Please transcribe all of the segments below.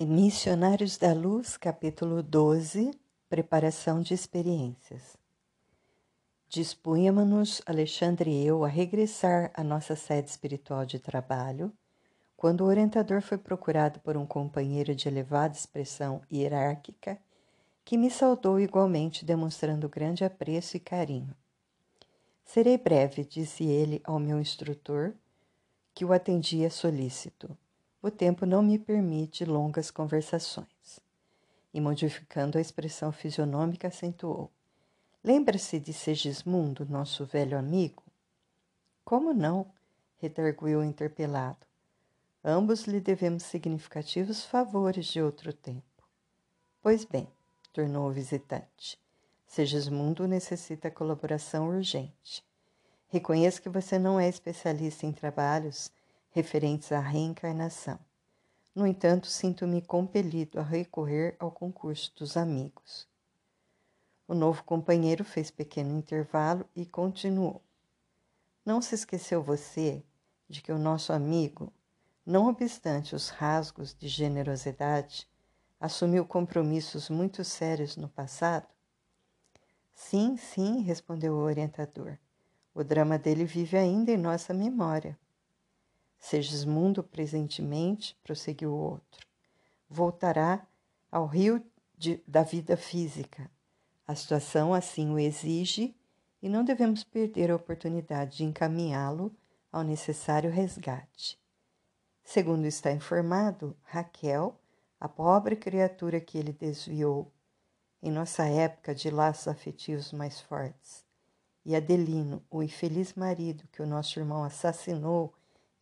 Missionários da Luz, capítulo 12 Preparação de experiências. Dispunhamos-nos, Alexandre e eu, a regressar à nossa sede espiritual de trabalho, quando o orientador foi procurado por um companheiro de elevada expressão hierárquica, que me saudou igualmente, demonstrando grande apreço e carinho. Serei breve, disse ele ao meu instrutor, que o atendia solícito. O tempo não me permite longas conversações. E modificando a expressão fisionômica, acentuou: Lembra-se de Segismundo, nosso velho amigo? Como não? redarguiu o interpelado. Ambos lhe devemos significativos favores de outro tempo. Pois bem, tornou o visitante, Segismundo necessita colaboração urgente. Reconheço que você não é especialista em trabalhos referentes à reencarnação. No entanto, sinto-me compelido a recorrer ao concurso dos amigos. O novo companheiro fez pequeno intervalo e continuou. Não se esqueceu você de que o nosso amigo, não obstante os rasgos de generosidade, assumiu compromissos muito sérios no passado? Sim, sim, respondeu o orientador. O drama dele vive ainda em nossa memória. Segismundo presentemente, prosseguiu o outro, voltará ao rio de, da vida física. A situação assim o exige e não devemos perder a oportunidade de encaminhá-lo ao necessário resgate. Segundo está informado, Raquel, a pobre criatura que ele desviou em nossa época de laços afetivos mais fortes, e Adelino, o infeliz marido que o nosso irmão assassinou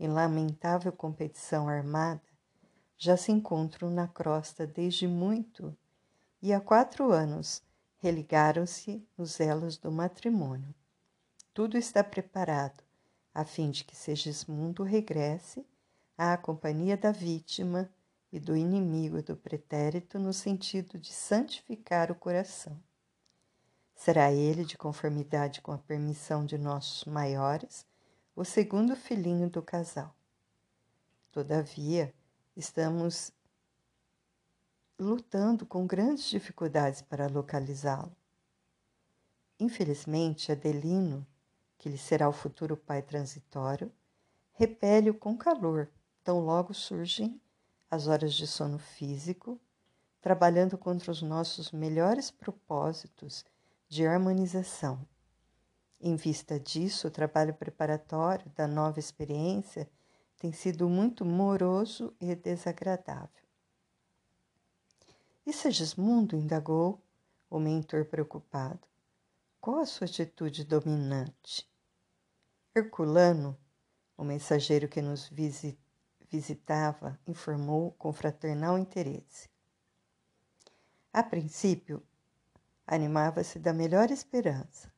em lamentável competição armada, já se encontram na crosta desde muito e há quatro anos religaram-se nos elos do matrimônio. Tudo está preparado a fim de que Segismundo regresse à companhia da vítima e do inimigo do pretérito no sentido de santificar o coração. Será ele, de conformidade com a permissão de nossos maiores, o segundo filhinho do casal. Todavia, estamos lutando com grandes dificuldades para localizá-lo. Infelizmente, Adelino, que lhe será o futuro pai transitório, repele-o com calor, tão logo surgem as horas de sono físico, trabalhando contra os nossos melhores propósitos de harmonização em vista disso, o trabalho preparatório da nova experiência tem sido muito moroso e desagradável. E Segismundo indagou o mentor preocupado. Qual a sua atitude dominante? Herculano, o mensageiro que nos visitava, informou com fraternal interesse. A princípio, animava-se da melhor esperança.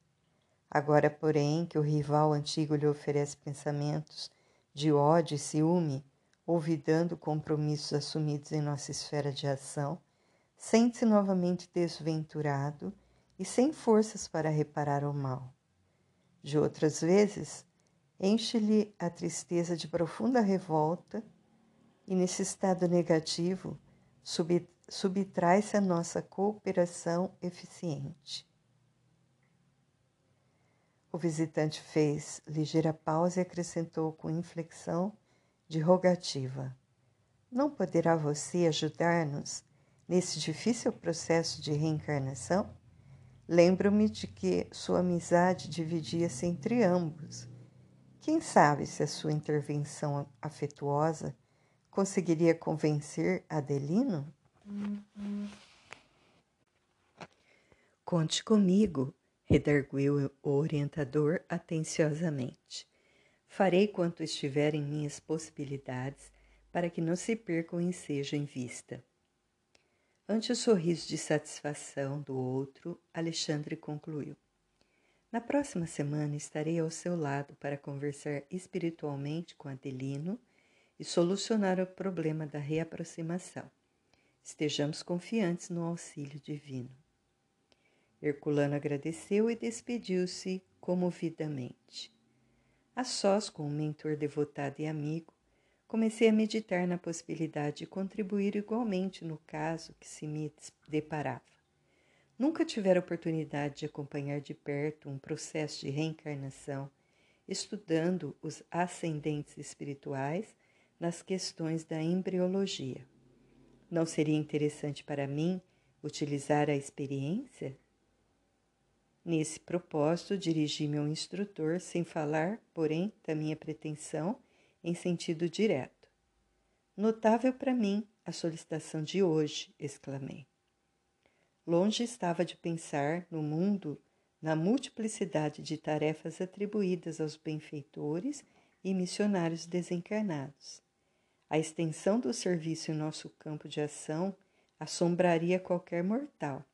Agora, porém, que o rival antigo lhe oferece pensamentos de ódio e ciúme, olvidando compromissos assumidos em nossa esfera de ação, sente-se novamente desventurado e sem forças para reparar o mal. De outras vezes, enche-lhe a tristeza de profunda revolta e, nesse estado negativo, subtrai-se a nossa cooperação eficiente. O visitante fez ligeira pausa e acrescentou com inflexão de rogativa: Não poderá você ajudar-nos nesse difícil processo de reencarnação? Lembro-me de que sua amizade dividia-se entre ambos. Quem sabe se a sua intervenção afetuosa conseguiria convencer Adelino? Conte comigo, redarguiu o orientador atenciosamente. Farei quanto estiver em minhas possibilidades para que não se perca o ensejo em vista. Ante o sorriso de satisfação do outro, Alexandre concluiu. Na próxima semana estarei ao seu lado para conversar espiritualmente com Adelino e solucionar o problema da reaproximação. Estejamos confiantes no auxílio divino. Herculano agradeceu e despediu-se comovidamente. A sós com o mentor devotado e amigo, comecei a meditar na possibilidade de contribuir igualmente no caso que se me deparava. Nunca tivera oportunidade de acompanhar de perto um processo de reencarnação, estudando os ascendentes espirituais nas questões da embriologia. Não seria interessante para mim utilizar a experiência? Nesse propósito, dirigi-me ao instrutor sem falar, porém, da minha pretensão em sentido direto. Notável para mim a solicitação de hoje, exclamei. Longe estava de pensar no mundo na multiplicidade de tarefas atribuídas aos benfeitores e missionários desencarnados. A extensão do serviço em nosso campo de ação assombraria qualquer mortal.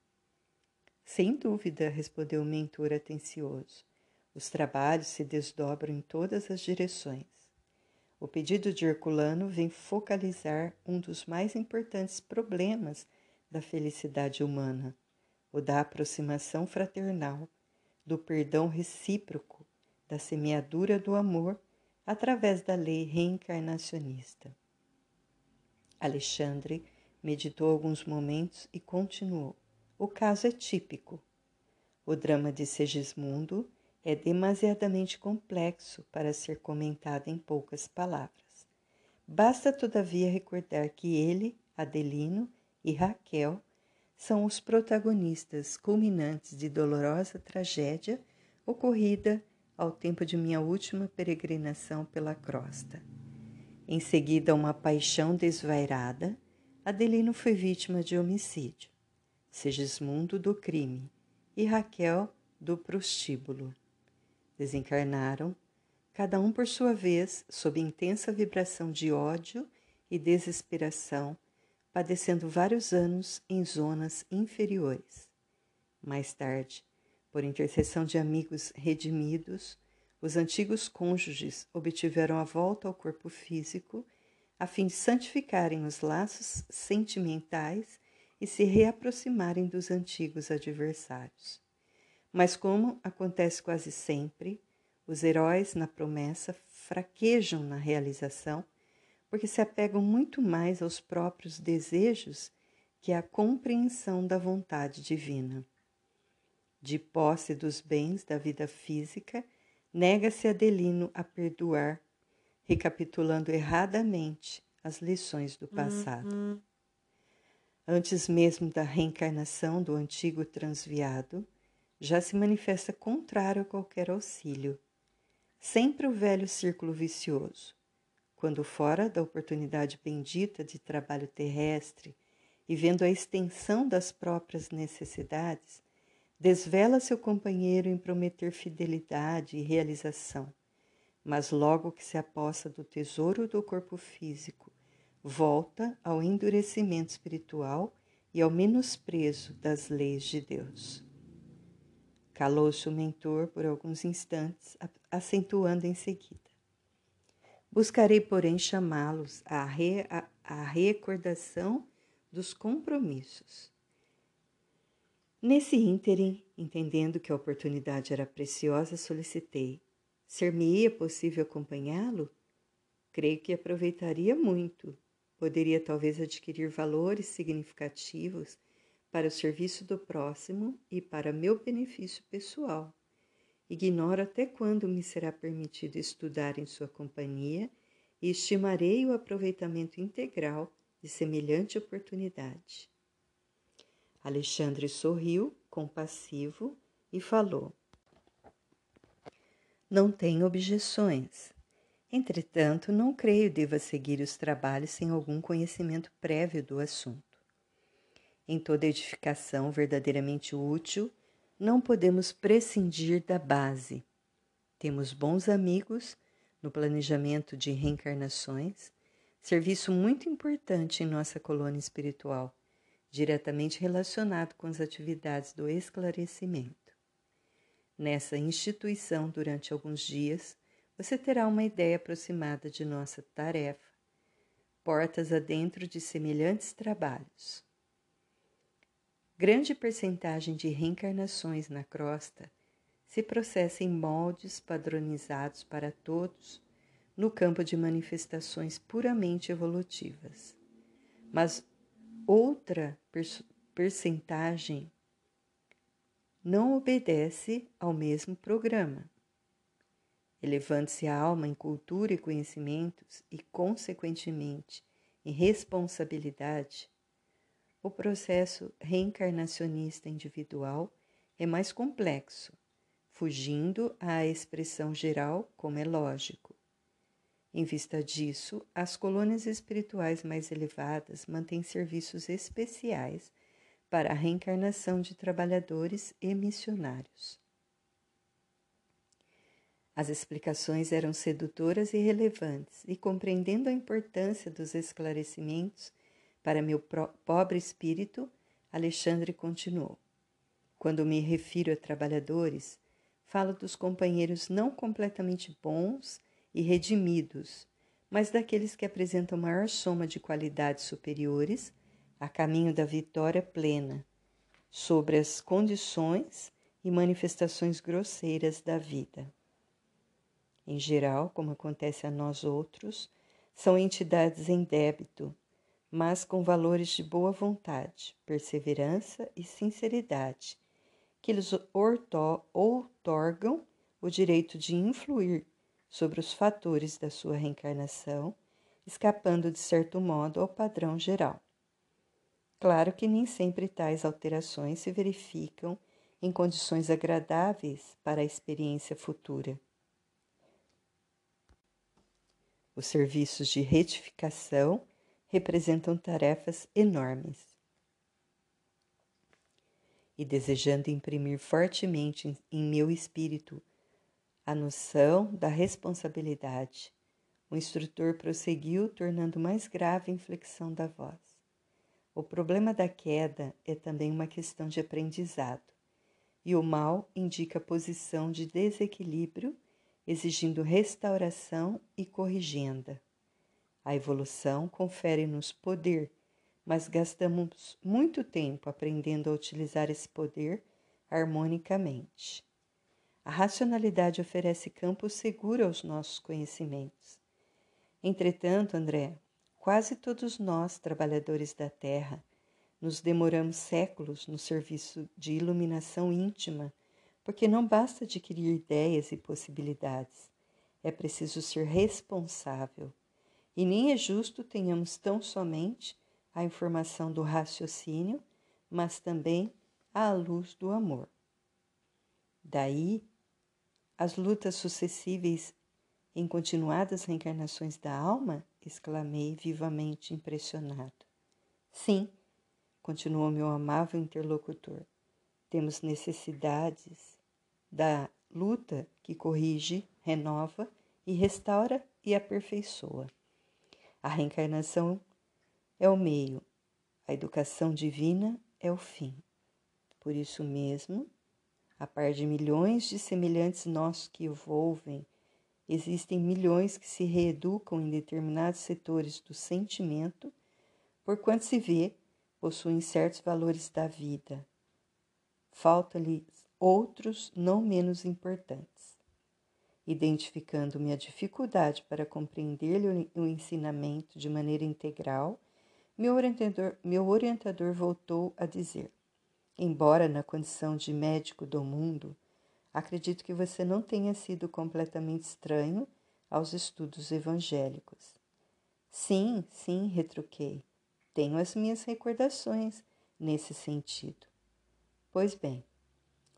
Sem dúvida, respondeu o mentor atencioso. Os trabalhos se desdobram em todas as direções. O pedido de Herculano vem focalizar um dos mais importantes problemas da felicidade humana, o da aproximação fraternal, do perdão recíproco, da semeadura do amor através da lei reencarnacionista. Alexandre meditou alguns momentos e continuou. O caso é típico. O drama de Segismundo é demasiadamente complexo para ser comentado em poucas palavras. Basta, todavia, recordar que ele, Adelino e Raquel são os protagonistas culminantes de dolorosa tragédia ocorrida ao tempo de minha última peregrinação pela crosta. Em seguida, uma paixão desvairada, Adelino foi vítima de homicídio, Segismundo do crime e Raquel do prostíbulo desencarnaram, cada um por sua vez, sob intensa vibração de ódio e desesperação, padecendo vários anos em zonas inferiores. Mais tarde, por intercessão de amigos redimidos, os antigos cônjuges obtiveram a volta ao corpo físico a fim de santificarem os laços sentimentais e se reaproximarem dos antigos adversários. Mas, como acontece quase sempre, os heróis na promessa fraquejam na realização porque se apegam muito mais aos próprios desejos que à compreensão da vontade divina. De posse dos bens da vida física, nega-se Adelino a perdoar, recapitulando erradamente as lições do passado. Uhum. Antes mesmo da reencarnação do antigo transviado, já se manifesta contrário a qualquer auxílio. Sempre o velho círculo vicioso. Quando fora da oportunidade bendita de trabalho terrestre e vendo a extensão das próprias necessidades, desvela seu companheiro em prometer fidelidade e realização. Mas logo que se aposta do tesouro do corpo físico, volta ao endurecimento espiritual e ao menosprezo das leis de Deus. Calou-se o mentor por alguns instantes, acentuando em seguida. Buscarei, porém, chamá-los à, re, à, recordação dos compromissos. Nesse ínterim, entendendo que a oportunidade era preciosa, solicitei: ser-me-ia possível acompanhá-lo? Creio que aproveitaria muito. Poderia talvez adquirir valores significativos para o serviço do próximo e para meu benefício pessoal. Ignoro até quando me será permitido estudar em sua companhia e estimarei o aproveitamento integral de semelhante oportunidade. Alexandre sorriu, compassivo, e falou: Não tenho objeções. Entretanto, não creio deva seguir os trabalhos sem algum conhecimento prévio do assunto. Em toda edificação verdadeiramente útil, não podemos prescindir da base. Temos bons amigos no planejamento de reencarnações, serviço muito importante em nossa colônia espiritual, diretamente relacionado com as atividades do esclarecimento. Nessa instituição, durante alguns dias, você terá uma ideia aproximada de nossa tarefa, portas adentro de semelhantes trabalhos. Grande percentagem de reencarnações na crosta se processa em moldes padronizados para todos, no campo de manifestações puramente evolutivas. Mas outra percentagem não obedece ao mesmo programa. Elevando-se a alma em cultura e conhecimentos e, consequentemente, em responsabilidade, o processo reencarnacionista individual é mais complexo, fugindo à expressão geral, como é lógico. Em vista disso, as colônias espirituais mais elevadas mantêm serviços especiais para a reencarnação de trabalhadores e missionários. As explicações eram sedutoras e relevantes, e compreendendo a importância dos esclarecimentos para meu pobre espírito, Alexandre continuou. Quando me refiro a trabalhadores, falo dos companheiros não completamente bons e redimidos, mas daqueles que apresentam maior soma de qualidades superiores a caminho da vitória plena sobre as condições e manifestações grosseiras da vida. Em geral, como acontece a nós outros, são entidades em débito, mas com valores de boa vontade, perseverança e sinceridade, que lhes outorgam o direito de influir sobre os fatores da sua reencarnação, escapando de certo modo ao padrão geral. Claro que nem sempre tais alterações se verificam em condições agradáveis para a experiência futura. Os serviços de retificação representam tarefas enormes. E desejando imprimir fortemente em meu espírito a noção da responsabilidade, o instrutor prosseguiu, tornando mais grave a inflexão da voz. O problema da queda é também uma questão de aprendizado, e o mal indica posição de desequilíbrio, exigindo restauração e corrigenda. A evolução confere-nos poder, mas gastamos muito tempo aprendendo a utilizar esse poder harmonicamente. A racionalidade oferece campo seguro aos nossos conhecimentos. Entretanto, André, Quase todos nós, trabalhadores da terra, nos demoramos séculos no serviço de iluminação íntima, porque não basta adquirir ideias e possibilidades, é preciso ser responsável. E nem é justo tenhamos tão somente a informação do raciocínio, mas também a luz do amor. Daí, as lutas sucessíveis em continuadas reencarnações da alma exclamei vivamente impressionado. Sim, continuou meu amável interlocutor, temos necessidades da luta que corrige, renova e restaura e aperfeiçoa. A reencarnação é o meio, a educação divina é o fim. Por isso mesmo, a par de milhões de semelhantes nossos que envolvem Existem milhões que se reeducam em determinados setores do sentimento, por quanto se vê, possuem certos valores da vida. Falta-lhes outros não menos importantes. Identificando-me a dificuldade para compreender-lhe o ensinamento de maneira integral, meu orientador, meu orientador voltou a dizer: Embora na condição de médico do mundo, Acredito que você não tenha sido completamente estranho aos estudos evangélicos. Sim, sim, retruquei. Tenho as minhas recordações nesse sentido. Pois bem,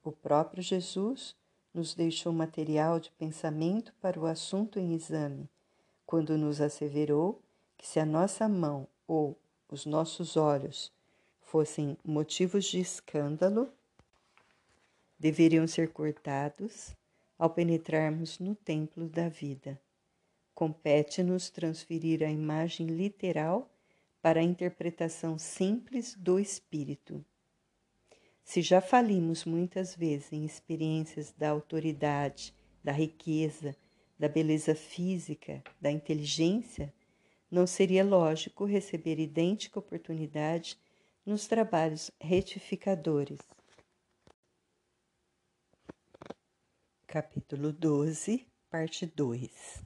o próprio Jesus nos deixou material de pensamento para o assunto em exame, quando nos asseverou que se a nossa mão ou os nossos olhos fossem motivos de escândalo, deveriam ser cortados ao penetrarmos no templo da vida. Compete-nos transferir a imagem literal para a interpretação simples do espírito. Se já falimos muitas vezes em experiências da autoridade, da riqueza, da beleza física, da inteligência, não seria lógico receber idêntica oportunidade nos trabalhos retificadores. Capítulo 12, parte 2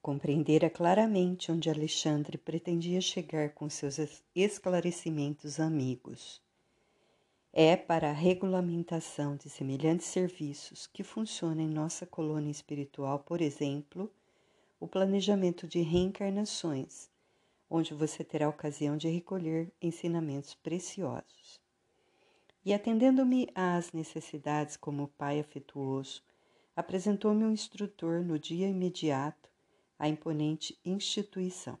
compreendera claramente onde Alexandre pretendia chegar com seus esclarecimentos amigos. É para a regulamentação de semelhantes serviços que funciona em nossa colônia espiritual, por exemplo, o planejamento de reencarnações, onde você terá ocasião de recolher ensinamentos preciosos. E atendendo-me às necessidades como pai afetuoso, apresentou-me um instrutor no dia imediato à imponente instituição.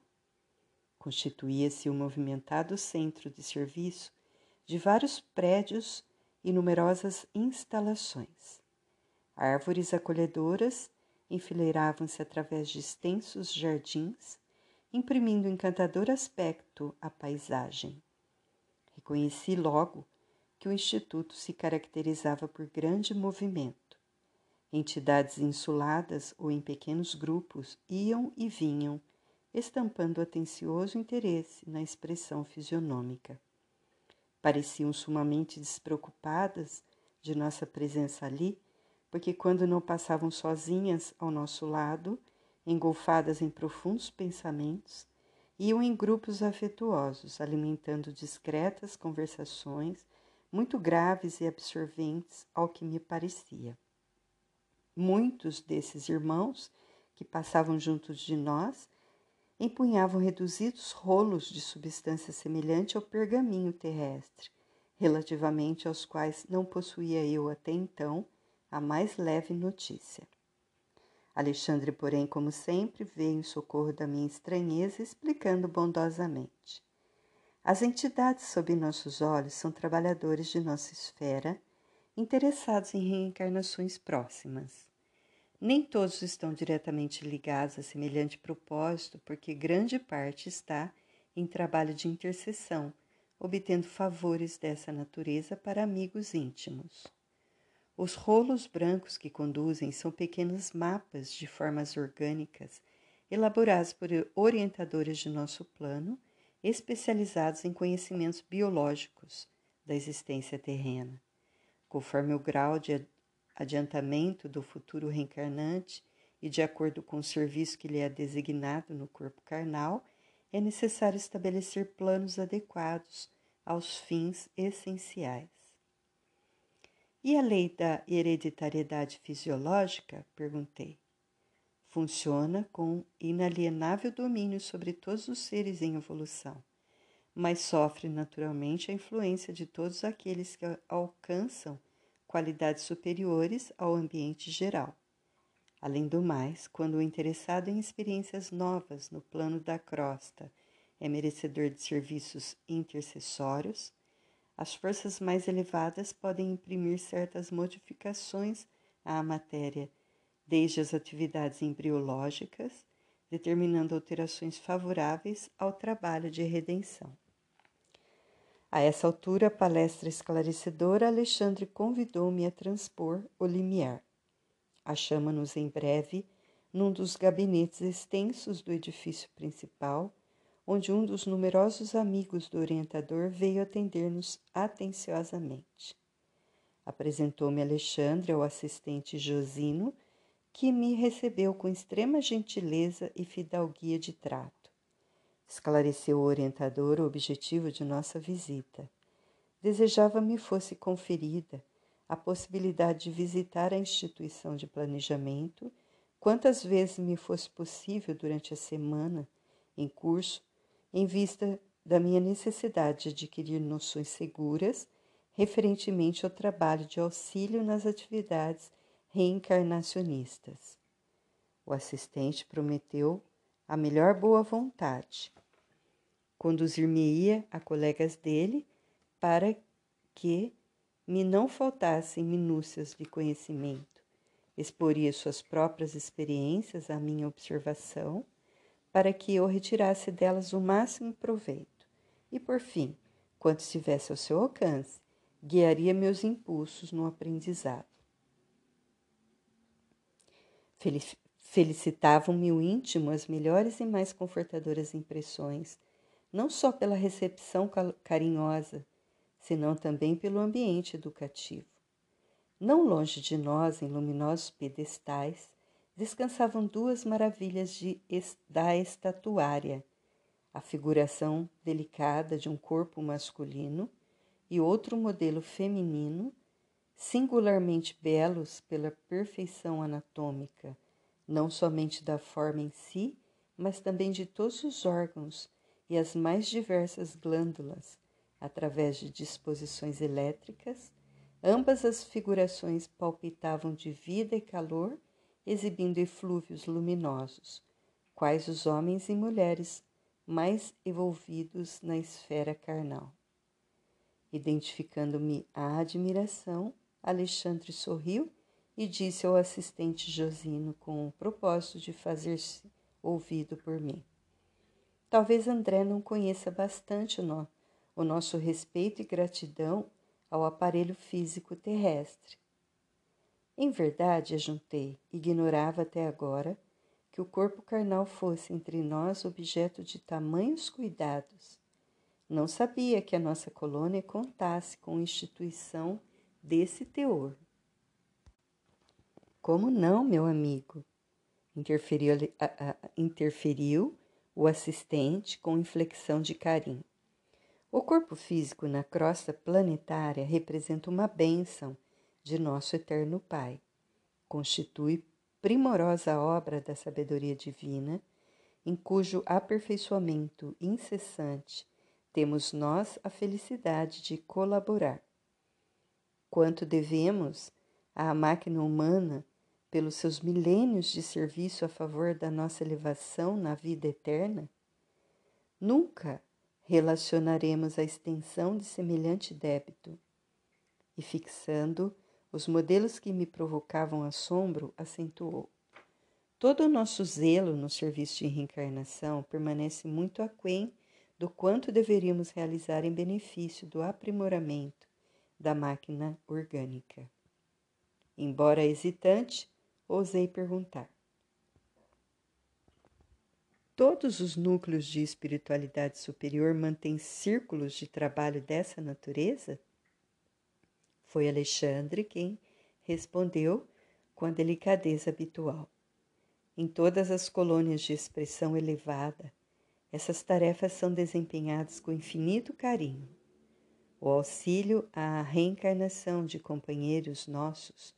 Constituía-se um movimentado centro de serviço de vários prédios e numerosas instalações. Árvores acolhedoras enfileiravam-se através de extensos jardins, imprimindo encantador aspecto à paisagem. Reconheci logo que o Instituto se caracterizava por grande movimento. Entidades insuladas ou em pequenos grupos iam e vinham, estampando atencioso interesse na expressão fisionômica. Pareciam sumamente despreocupadas de nossa presença ali, porque quando não passavam sozinhas ao nosso lado, engolfadas em profundos pensamentos, iam em grupos afetuosos, alimentando discretas conversações, muito graves e absorventes, ao que me parecia. Muitos desses irmãos que passavam junto de nós empunhavam reduzidos rolos de substância semelhante ao pergaminho terrestre, relativamente aos quais não possuía eu até então a mais leve notícia. Alexandre, porém, como sempre, veio em socorro da minha estranheza, explicando bondosamente. As entidades sob nossos olhos são trabalhadores de nossa esfera, interessados em reencarnações próximas. Nem todos estão diretamente ligados a semelhante propósito, porque grande parte está em trabalho de intercessão, obtendo favores dessa natureza para amigos íntimos. Os rolos brancos que conduzem são pequenos mapas de formas orgânicas, elaborados por orientadores de nosso plano, especializados em conhecimentos biológicos da existência terrena. Conforme o grau de adiantamento do futuro reencarnante e de acordo com o serviço que lhe é designado no corpo carnal, é necessário estabelecer planos adequados aos fins essenciais. E a lei da hereditariedade fisiológica? perguntei. Funciona com inalienável domínio sobre todos os seres em evolução, mas sofre naturalmente a influência de todos aqueles que alcançam qualidades superiores ao ambiente geral. Além do mais, quando o interessado em experiências novas no plano da crosta é merecedor de serviços intercessórios, as forças mais elevadas podem imprimir certas modificações à matéria, desde as atividades embriológicas, determinando alterações favoráveis ao trabalho de redenção. A essa altura, palestra esclarecedora, Alexandre convidou-me a transpor o limiar. Achamos-nos em breve num dos gabinetes extensos do edifício principal, onde um dos numerosos amigos do orientador veio atender-nos atenciosamente. Apresentou-me Alexandre ao assistente Josino, que me recebeu com extrema gentileza e fidalguia de trato. Esclareceu o orientador o objetivo de nossa visita. Desejava me fosse conferida a possibilidade de visitar a instituição de planejamento quantas vezes me fosse possível durante a semana em curso, em vista da minha necessidade de adquirir noções seguras referentemente ao trabalho de auxílio nas atividades reencarnacionistas. O assistente prometeu a melhor boa vontade conduzir-me-ia a colegas dele para que me não faltassem minúcias de conhecimento. Exporia suas próprias experiências à minha observação, para que eu retirasse delas o máximo proveito. E, por fim, quando estivesse ao seu alcance, guiaria meus impulsos no aprendizado. Felicitavam-me o íntimo as melhores e mais confortadoras impressões não só pela recepção carinhosa, senão também pelo ambiente educativo. Não longe de nós, em luminosos pedestais, descansavam duas maravilhas de, da estatuária: a figuração delicada de um corpo masculino e outro modelo feminino, singularmente belos pela perfeição anatômica, não somente da forma em si, mas também de todos os órgãos e as mais diversas glândulas, através de disposições elétricas, ambas as figurações palpitavam de vida e calor, exibindo eflúvios luminosos, quais os homens e mulheres mais envolvidos na esfera carnal. Identificando-me à admiração, Alexandre sorriu e disse ao assistente Josino com o propósito de fazer-se ouvido por mim. Talvez André não conheça bastante o, no, o nosso respeito e gratidão ao aparelho físico terrestre. Em verdade, ajuntei, ignorava até agora que o corpo carnal fosse entre nós objeto de tamanhos cuidados. Não sabia que a nossa colônia contasse com instituição desse teor. Como não, meu amigo? Interferiu, a, a, interferiu o assistente com inflexão de carinho. O corpo físico na crosta planetária representa uma bênção de nosso eterno Pai. Constitui primorosa obra da sabedoria divina, em cujo aperfeiçoamento incessante temos nós a felicidade de colaborar. Quanto devemos à máquina humana pelos seus milênios de serviço a favor da nossa elevação na vida eterna, nunca relacionaremos a extensão de semelhante débito. E fixando os modelos que me provocavam assombro, acentuou. Todo o nosso zelo no serviço de reencarnação permanece muito aquém do quanto deveríamos realizar em benefício do aprimoramento da máquina orgânica. Embora hesitante, ousei perguntar: Todos os núcleos de espiritualidade superior mantêm círculos de trabalho dessa natureza? Foi Alexandre quem respondeu com a delicadeza habitual. Em todas as colônias de expressão elevada, essas tarefas são desempenhadas com infinito carinho. O auxílio à reencarnação de companheiros nossos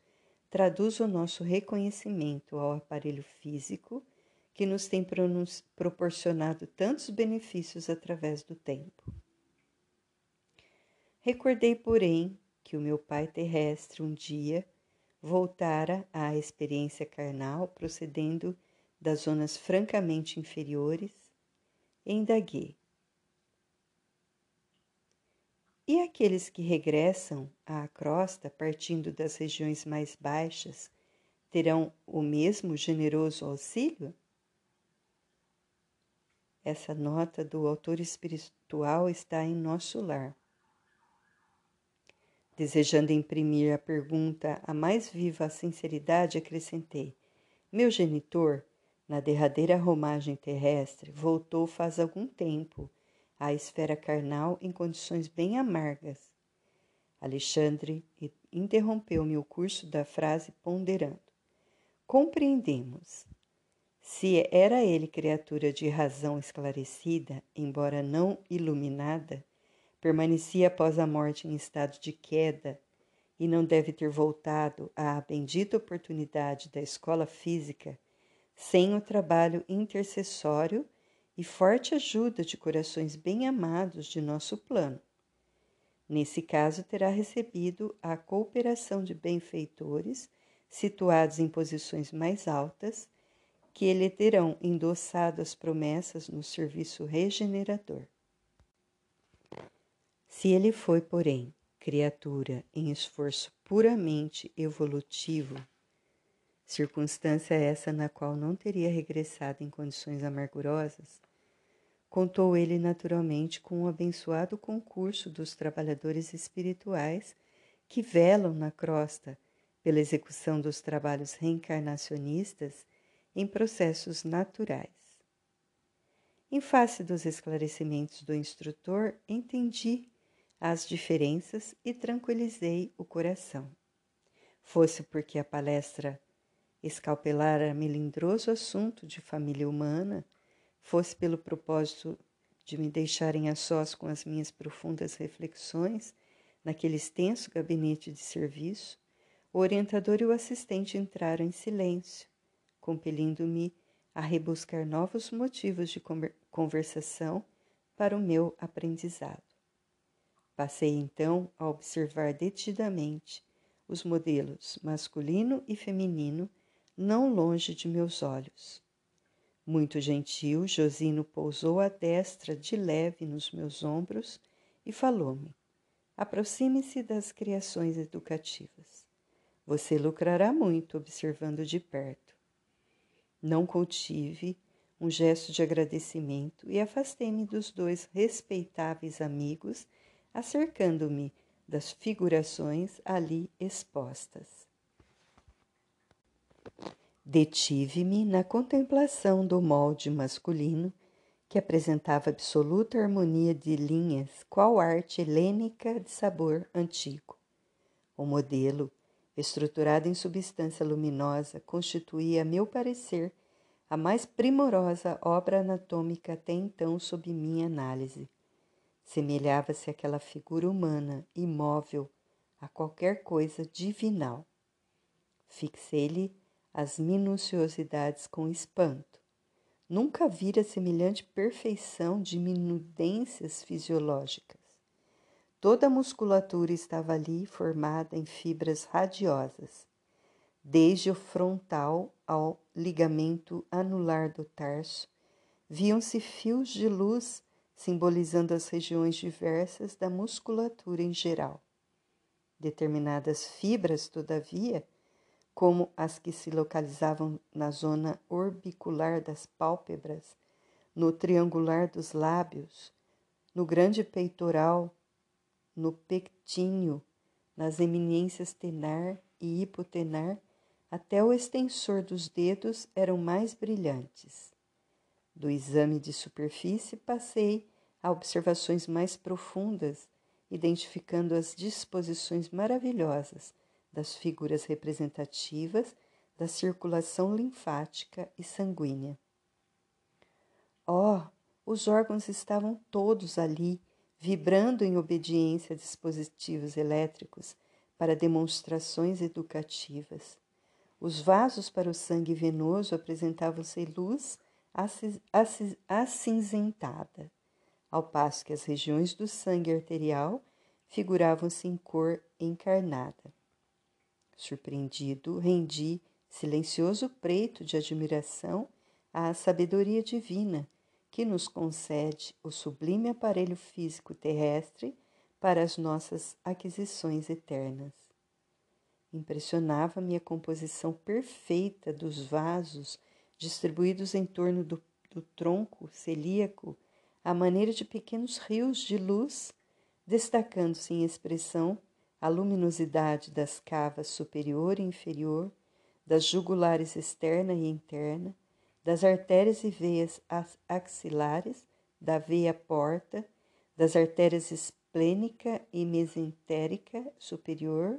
traduz o nosso reconhecimento ao aparelho físico que nos tem proporcionado tantos benefícios através do tempo. Recordei, porém, que o meu pai terrestre um dia voltara à experiência carnal procedendo das zonas francamente inferiores indaguei. E aqueles que regressam à crosta partindo das regiões mais baixas terão o mesmo generoso auxílio? Essa nota do autor espiritual está em nosso lar. Desejando imprimir a pergunta a mais viva sinceridade, acrescentei: Meu genitor, na derradeira romagem terrestre, voltou faz algum tempo à esfera carnal em condições bem amargas. Alexandre interrompeu-me o curso da frase ponderando. Compreendemos. Se era ele criatura de razão esclarecida, embora não iluminada, permanecia após a morte em estado de queda e não deve ter voltado à bendita oportunidade da escola física sem o trabalho intercessório e forte ajuda de corações bem amados de nosso plano. Nesse caso, terá recebido a cooperação de benfeitores situados em posições mais altas, que lhe terão endossado as promessas no serviço regenerador. Se ele foi, porém, criatura em esforço puramente evolutivo, circunstância essa na qual não teria regressado em condições amargurosas, Contou ele naturalmente com o abençoado concurso dos trabalhadores espirituais que velam na crosta pela execução dos trabalhos reencarnacionistas em processos naturais. Em face dos esclarecimentos do instrutor, entendi as diferenças e tranquilizei o coração. Fosse porque a palestra escalpelar a melindroso assunto de família humana, fosse pelo propósito de me deixarem a sós com as minhas profundas reflexões naquele extenso gabinete de serviço, o orientador e o assistente entraram em silêncio, compelindo-me a rebuscar novos motivos de conversação para o meu aprendizado. Passei então a observar detidamente os modelos masculino e feminino não longe de meus olhos. Muito gentil, Josino pousou a destra de leve nos meus ombros e falou-me: Aproxime-se das criações educativas. Você lucrará muito observando de perto. Não contive um gesto de agradecimento e afastei-me dos dois respeitáveis amigos, acercando-me das figurações ali expostas. Detive-me na contemplação do molde masculino que apresentava absoluta harmonia de linhas, qual arte helênica de sabor antigo. O modelo, estruturado em substância luminosa, constituía, a meu parecer, a mais primorosa obra anatômica até então sob minha análise. Semelhava-se àquela figura humana, imóvel, a qualquer coisa divinal. Fixei-lhe as minuciosidades com espanto. Nunca vira semelhante perfeição de minudências fisiológicas. Toda a musculatura estava ali formada em fibras radiosas, desde o frontal ao ligamento anular do tarso, viam-se fios de luz simbolizando as regiões diversas da musculatura em geral. Determinadas fibras, todavia, como as que se localizavam na zona orbicular das pálpebras, no triangular dos lábios, no grande peitoral, no pectíneo, nas eminências tenar e hipotenar, até o extensor dos dedos eram mais brilhantes. Do exame de superfície passei a observações mais profundas, identificando as disposições maravilhosas das figuras representativas da circulação linfática e sanguínea. Oh, os órgãos estavam todos ali, vibrando em obediência a dispositivos elétricos para demonstrações educativas. Os vasos para o sangue venoso apresentavam-se luz acinzentada, ao passo que as regiões do sangue arterial figuravam-se em cor encarnada. Surpreendido, rendi silencioso preito de admiração à sabedoria divina que nos concede o sublime aparelho físico terrestre para as nossas aquisições eternas. Impressionava-me a composição perfeita dos vasos distribuídos em torno do, do tronco celíaco à maneira de pequenos rios de luz, destacando-se em expressão a luminosidade das cavas superior e inferior, das jugulares externa e interna, das artérias e veias axilares, da veia porta, das artérias esplênica e mesentérica superior,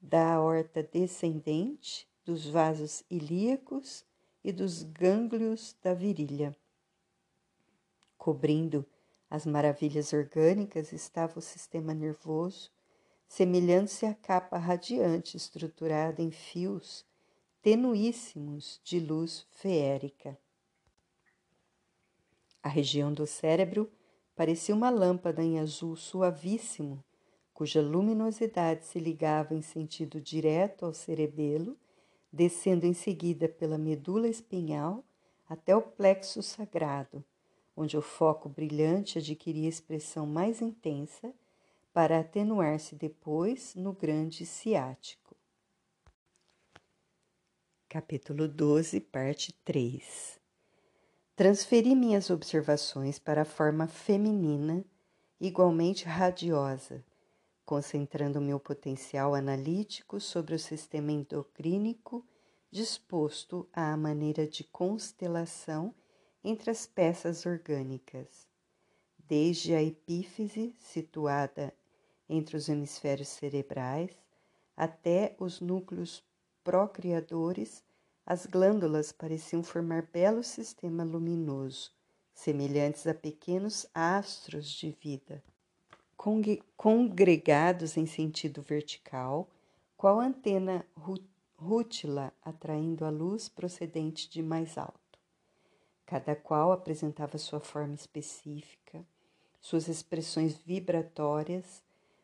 da aorta descendente, dos vasos ilíacos e dos gânglios da virilha. Cobrindo as maravilhas orgânicas estava o sistema nervoso, semelhando-se à capa radiante estruturada em fios tenuíssimos de luz feérica. A região do cérebro parecia uma lâmpada em azul suavíssimo, cuja luminosidade se ligava em sentido direto ao cerebelo, descendo em seguida pela medula espinhal até o plexo sagrado onde o foco brilhante adquiria expressão mais intensa para atenuar-se depois no grande ciático. Capítulo 12, parte 3 Transferi minhas observações para a forma feminina, igualmente radiosa, concentrando meu potencial analítico sobre o sistema endocrínico disposto à maneira de constelação entre as peças orgânicas, desde a epífise, situada entre os hemisférios cerebrais, até os núcleos procriadores, as glândulas pareciam formar belo sistema luminoso, semelhantes a pequenos astros de vida, congregados em sentido vertical, qual antena rútila atraindo a luz procedente de mais alto. Cada qual apresentava sua forma específica, suas expressões vibratórias,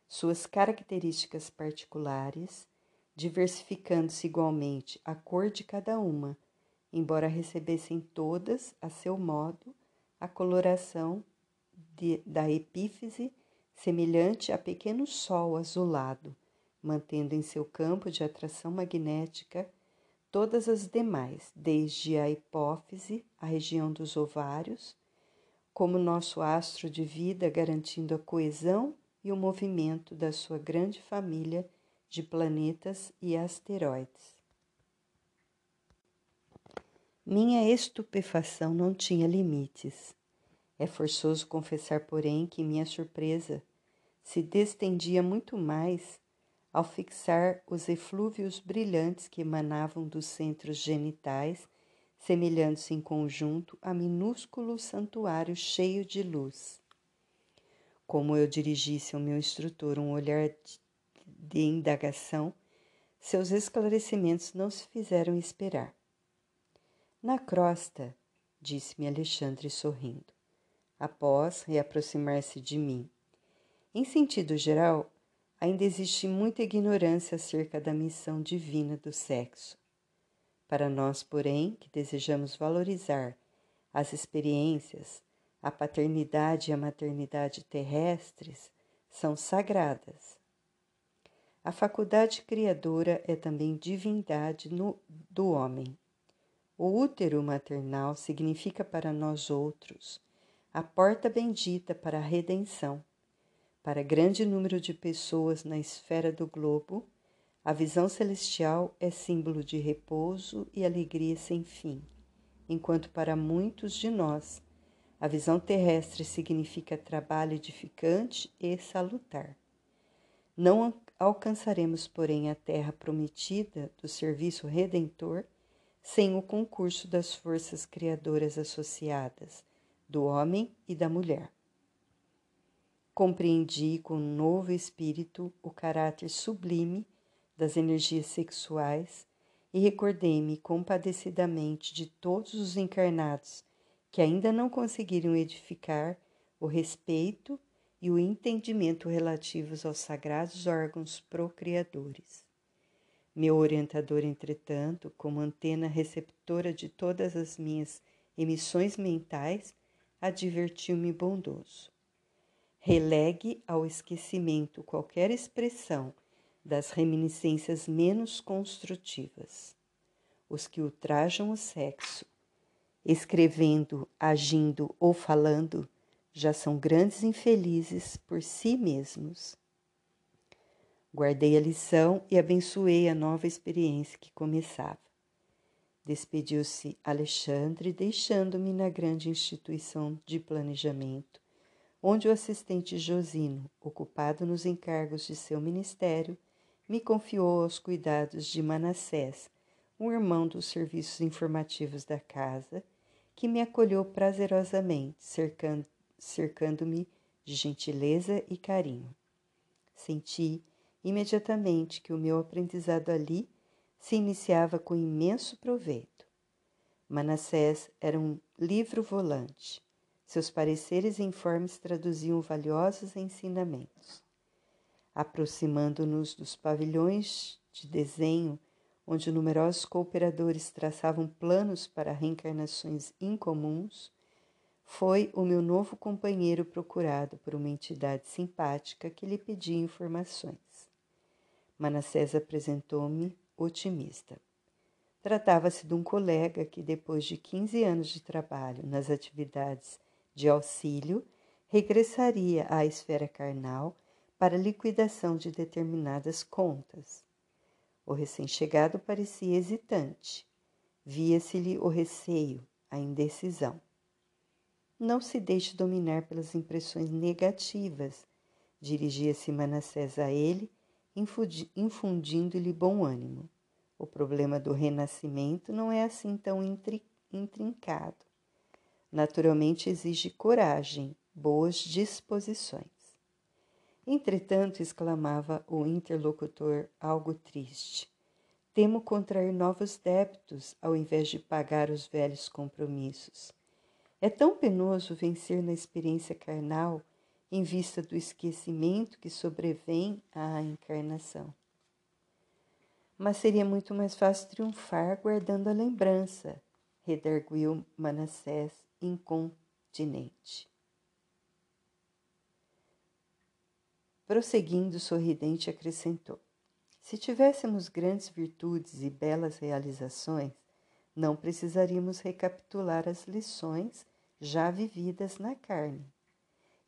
suas características particulares, diversificando-se igualmente a cor de cada uma, embora recebessem todas, a seu modo, a coloração de, da epífise semelhante a pequeno sol azulado, mantendo em seu campo de atração magnética todas as demais, desde a hipófise, a região dos ovários, como nosso astro de vida, garantindo a coesão e o movimento da sua grande família de planetas e asteroides. Minha estupefação não tinha limites. É forçoso confessar, porém, que minha surpresa se destendia muito mais ao fixar os eflúvios brilhantes que emanavam dos centros genitais, semelhando-se em conjunto a minúsculo santuário cheio de luz. Como eu dirigisse ao meu instrutor um olhar de indagação, seus esclarecimentos não se fizeram esperar. Na crosta, disse-me Alexandre sorrindo, após reaproximar-se de mim. Em sentido geral, ainda existe muita ignorância acerca da missão divina do sexo. Para nós, porém, que desejamos valorizar as experiências, a paternidade e a maternidade terrestres são sagradas. A faculdade criadora é também divindade no, do homem. O útero maternal significa para nós outros a porta bendita para a redenção. Para grande número de pessoas na esfera do globo, a visão celestial é símbolo de repouso e alegria sem fim, enquanto para muitos de nós, a visão terrestre significa trabalho edificante e salutar. Não alcançaremos, porém, a terra prometida do serviço redentor sem o concurso das forças criadoras associadas, do homem e da mulher. Compreendi com um novo espírito o caráter sublime das energias sexuais e recordei-me compadecidamente de todos os encarnados que ainda não conseguiram edificar o respeito e o entendimento relativos aos sagrados órgãos procriadores. Meu orientador, entretanto, como antena receptora de todas as minhas emissões mentais, advertiu-me bondoso. Relegue ao esquecimento qualquer expressão das reminiscências menos construtivas. Os que ultrajam o sexo, escrevendo, agindo ou falando, já são grandes infelizes por si mesmos. Guardei a lição e abençoei a nova experiência que começava. Despediu-se Alexandre, deixando-me na grande instituição de planejamento, onde o assistente Josino, ocupado nos encargos de seu ministério, me confiou aos cuidados de Manassés, um irmão dos serviços informativos da casa, que me acolheu prazerosamente, cercando cercando-me de gentileza e carinho. Senti imediatamente que o meu aprendizado ali se iniciava com imenso proveito. Manassés era um livro volante. Seus pareceres e informes traduziam valiosos ensinamentos. Aproximando-nos dos pavilhões de desenho, onde numerosos cooperadores traçavam planos para reencarnações incomuns, foi o meu novo companheiro procurado por uma entidade simpática que lhe pedia informações. Manassés apresentou-me otimista. Tratava-se de um colega que, depois de 15 anos de trabalho nas atividades de auxílio, regressaria à esfera carnal para liquidação de determinadas contas. O recém-chegado parecia hesitante. Via-se-lhe o receio, a indecisão. Não se deixe dominar pelas impressões negativas, dirigia-se Manassés a ele, infundindo-lhe bom ânimo. O problema do renascimento não é assim tão intrincado. Naturalmente exige coragem, boas disposições. Entretanto, exclamava o interlocutor, algo triste, temo contrair novos débitos ao invés de pagar os velhos compromissos. É tão penoso vencer na experiência carnal em vista do esquecimento que sobrevém à encarnação. Mas seria muito mais fácil triunfar guardando a lembrança, redarguiu Manassés incontinente. Prosseguindo, sorridente, acrescentou: Se tivéssemos grandes virtudes e belas realizações, não precisaríamos recapitular as lições já vividas na carne.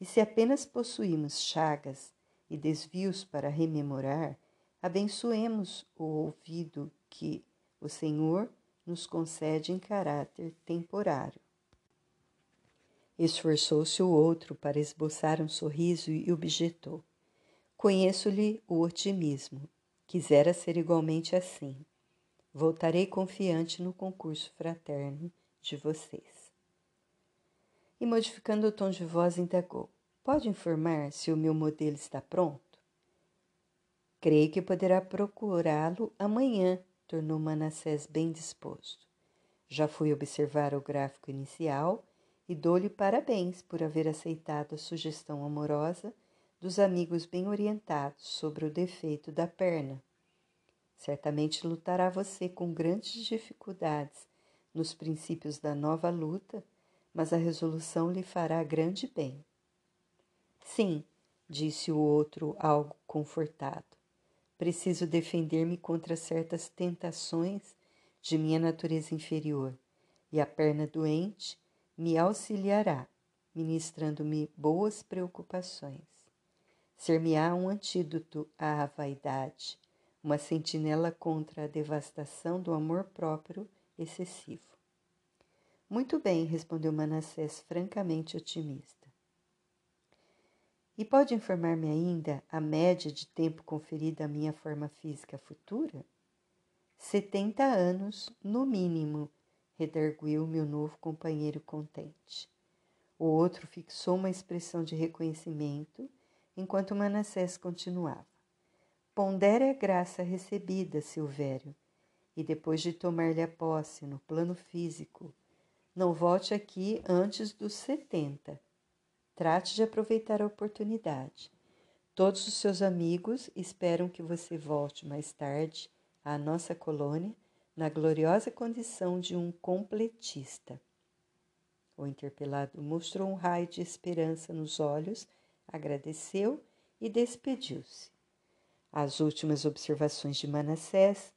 E se apenas possuímos chagas e desvios para rememorar, abençoemos o ouvido que o Senhor nos concede em caráter temporário. Esforçou-se o outro para esboçar um sorriso e objetou: Conheço-lhe o otimismo. Quisera ser igualmente assim. Voltarei confiante no concurso fraterno de vocês e, modificando o tom de voz, indagou: Pode informar se o meu modelo está pronto? Creio que poderá procurá-lo amanhã, tornou Manassés bem disposto. Já fui observar o gráfico inicial e dou-lhe parabéns por haver aceitado a sugestão amorosa dos amigos bem orientados sobre o defeito da perna. Certamente lutará você com grandes dificuldades nos princípios da nova luta mas a resolução lhe fará grande bem. Sim, disse o outro, algo confortado. Preciso defender-me contra certas tentações de minha natureza inferior, e a perna doente me auxiliará, ministrando-me boas preocupações. Ser-me-á um antídoto à vaidade, uma sentinela contra a devastação do amor próprio excessivo. Muito bem, respondeu Manassés, francamente otimista. E pode informar-me ainda a média de tempo conferida à minha forma física futura? Setenta anos, no mínimo, redarguiu meu novo companheiro contente. O outro fixou uma expressão de reconhecimento enquanto Manassés continuava. Pondere a graça recebida, Silvério, e depois de tomar-lhe a posse no plano físico, não volte aqui antes dos 70. Trate de aproveitar a oportunidade. Todos os seus amigos esperam que você volte mais tarde à nossa colônia na gloriosa condição de um completista. O interpelado mostrou um raio de esperança nos olhos, agradeceu e despediu-se. As últimas observações de Manassés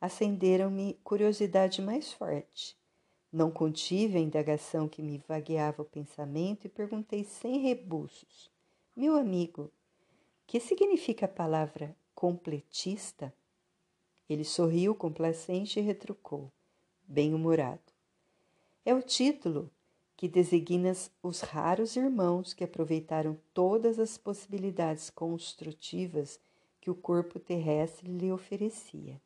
acenderam-me curiosidade mais forte. Não contive a indagação que me vagueava o pensamento e perguntei sem rebuços: Meu amigo, que significa a palavra completista? Ele sorriu complacente e retrucou, bem-humorado. É o título que designa os raros irmãos que aproveitaram todas as possibilidades construtivas que o corpo terrestre lhe oferecia.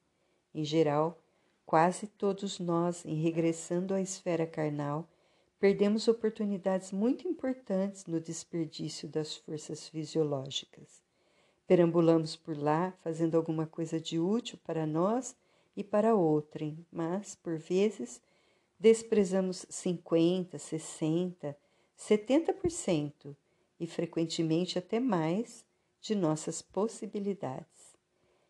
Em geral, Quase todos nós, em regressando à esfera carnal, perdemos oportunidades muito importantes no desperdício das forças fisiológicas. Perambulamos por lá, fazendo alguma coisa de útil para nós e para outrem, mas, por vezes, desprezamos 50, 60, 70% e frequentemente até mais de nossas possibilidades.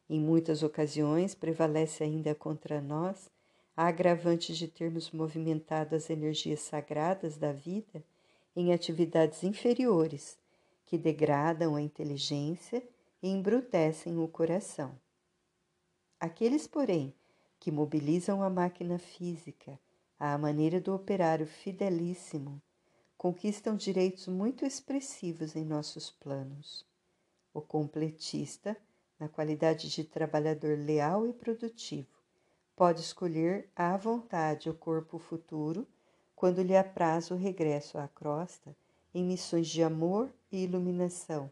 Em muitas ocasiões, prevalece ainda contra nós a agravante de termos movimentado as energias sagradas da vida em atividades inferiores, que degradam a inteligência e embrutecem o coração. Aqueles, porém, que mobilizam a máquina física à maneira do operário fidelíssimo, conquistam direitos muito expressivos em nossos planos. O completista na qualidade de trabalhador leal e produtivo. Pode escolher à vontade o corpo futuro quando lhe apraz o regresso à crosta em missões de amor e iluminação,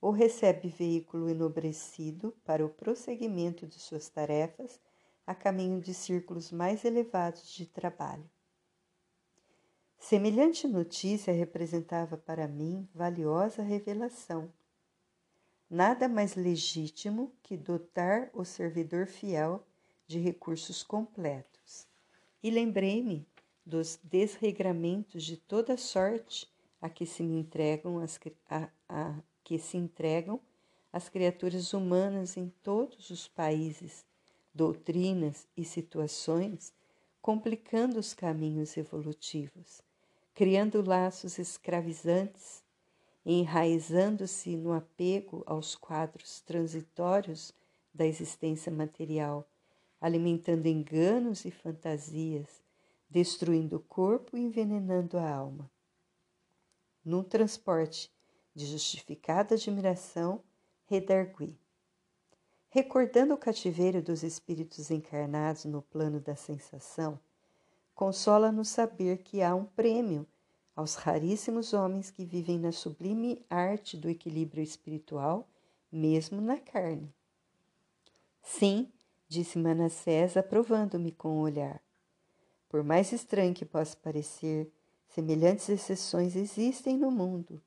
ou recebe veículo enobrecido para o prosseguimento de suas tarefas a caminho de círculos mais elevados de trabalho. Semelhante notícia representava para mim valiosa revelação. Nada mais legítimo que dotar o servidor fiel de recursos completos. E lembrei-me dos desregramentos de toda sorte a que se me entregam as, a, a, que se entregam as criaturas humanas em todos os países, doutrinas e situações, complicando os caminhos evolutivos, criando laços escravizantes, enraizando-se no apego aos quadros transitórios da existência material, alimentando enganos e fantasias, destruindo o corpo e envenenando a alma. Num transporte de justificada admiração, redargui. Recordando o cativeiro dos espíritos encarnados no plano da sensação, consola-nos saber que há um prêmio aos raríssimos homens que vivem na sublime arte do equilíbrio espiritual, mesmo na carne. Sim, disse Manassés, aprovando-me com o olhar. Por mais estranho que possa parecer, semelhantes exceções existem no mundo.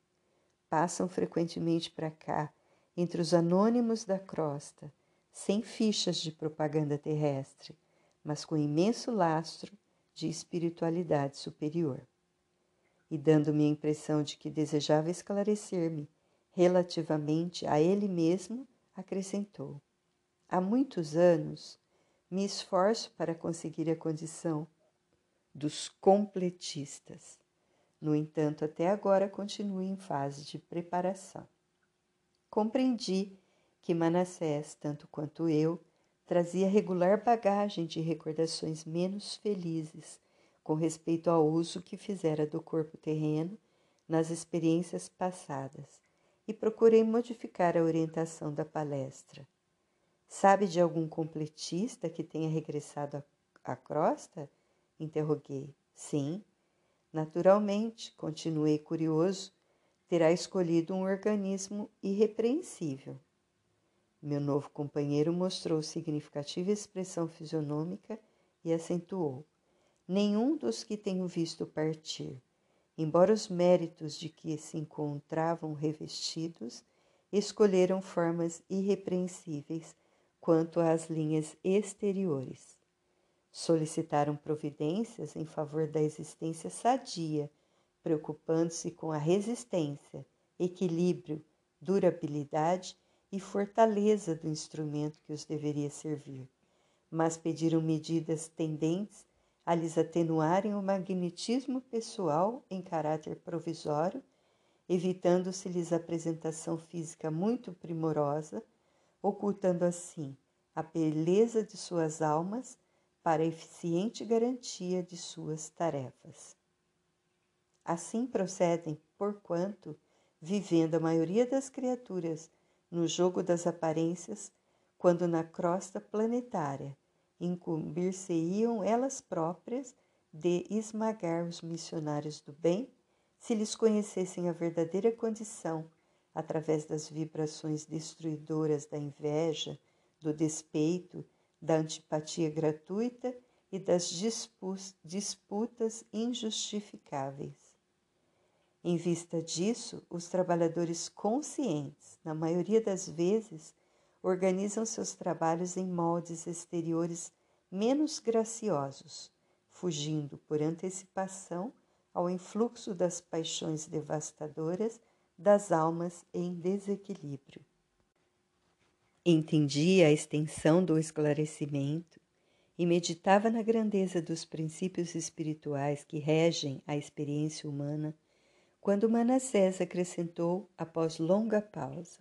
Passam frequentemente para cá, entre os anônimos da crosta, sem fichas de propaganda terrestre, mas com imenso lastro de espiritualidade superior. E dando-me a impressão de que desejava esclarecer-me relativamente a ele mesmo, acrescentou: Há muitos anos me esforço para conseguir a condição dos completistas. No entanto, até agora continuo em fase de preparação. Compreendi que Manassés, tanto quanto eu, trazia regular bagagem de recordações menos felizes com respeito ao uso que fizera do corpo terreno nas experiências passadas e procurei modificar a orientação da palestra. Sabe de algum completista que tenha regressado à crosta? Interroguei. Sim. Naturalmente, continuei curioso, terá escolhido um organismo irrepreensível. Meu novo companheiro mostrou significativa expressão fisionômica e acentuou: Nenhum dos que tenho visto partir, embora os méritos de que se encontravam revestidos, escolheram formas irrepreensíveis quanto às linhas exteriores. Solicitaram providências em favor da existência sadia, preocupando-se com a resistência, equilíbrio, durabilidade e fortaleza do instrumento que os deveria servir, mas pediram medidas tendentes a lhes atenuarem o magnetismo pessoal em caráter provisório, evitando-se-lhes apresentação física muito primorosa, ocultando assim a beleza de suas almas para eficiente garantia de suas tarefas. Assim procedem, porquanto, vivendo a maioria das criaturas no jogo das aparências, quando na crosta planetária incumbir-se-iam elas próprias de esmagar os missionários do bem, se lhes conhecessem a verdadeira condição através das vibrações destruidoras da inveja, do despeito, da antipatia gratuita e das disputas injustificáveis. Em vista disso, os trabalhadores conscientes, na maioria das vezes, organizam seus trabalhos em moldes exteriores menos graciosos, fugindo por antecipação ao influxo das paixões devastadoras das almas em desequilíbrio. Entendia a extensão do esclarecimento e meditava na grandeza dos princípios espirituais que regem a experiência humana, quando Manassés acrescentou após longa pausa: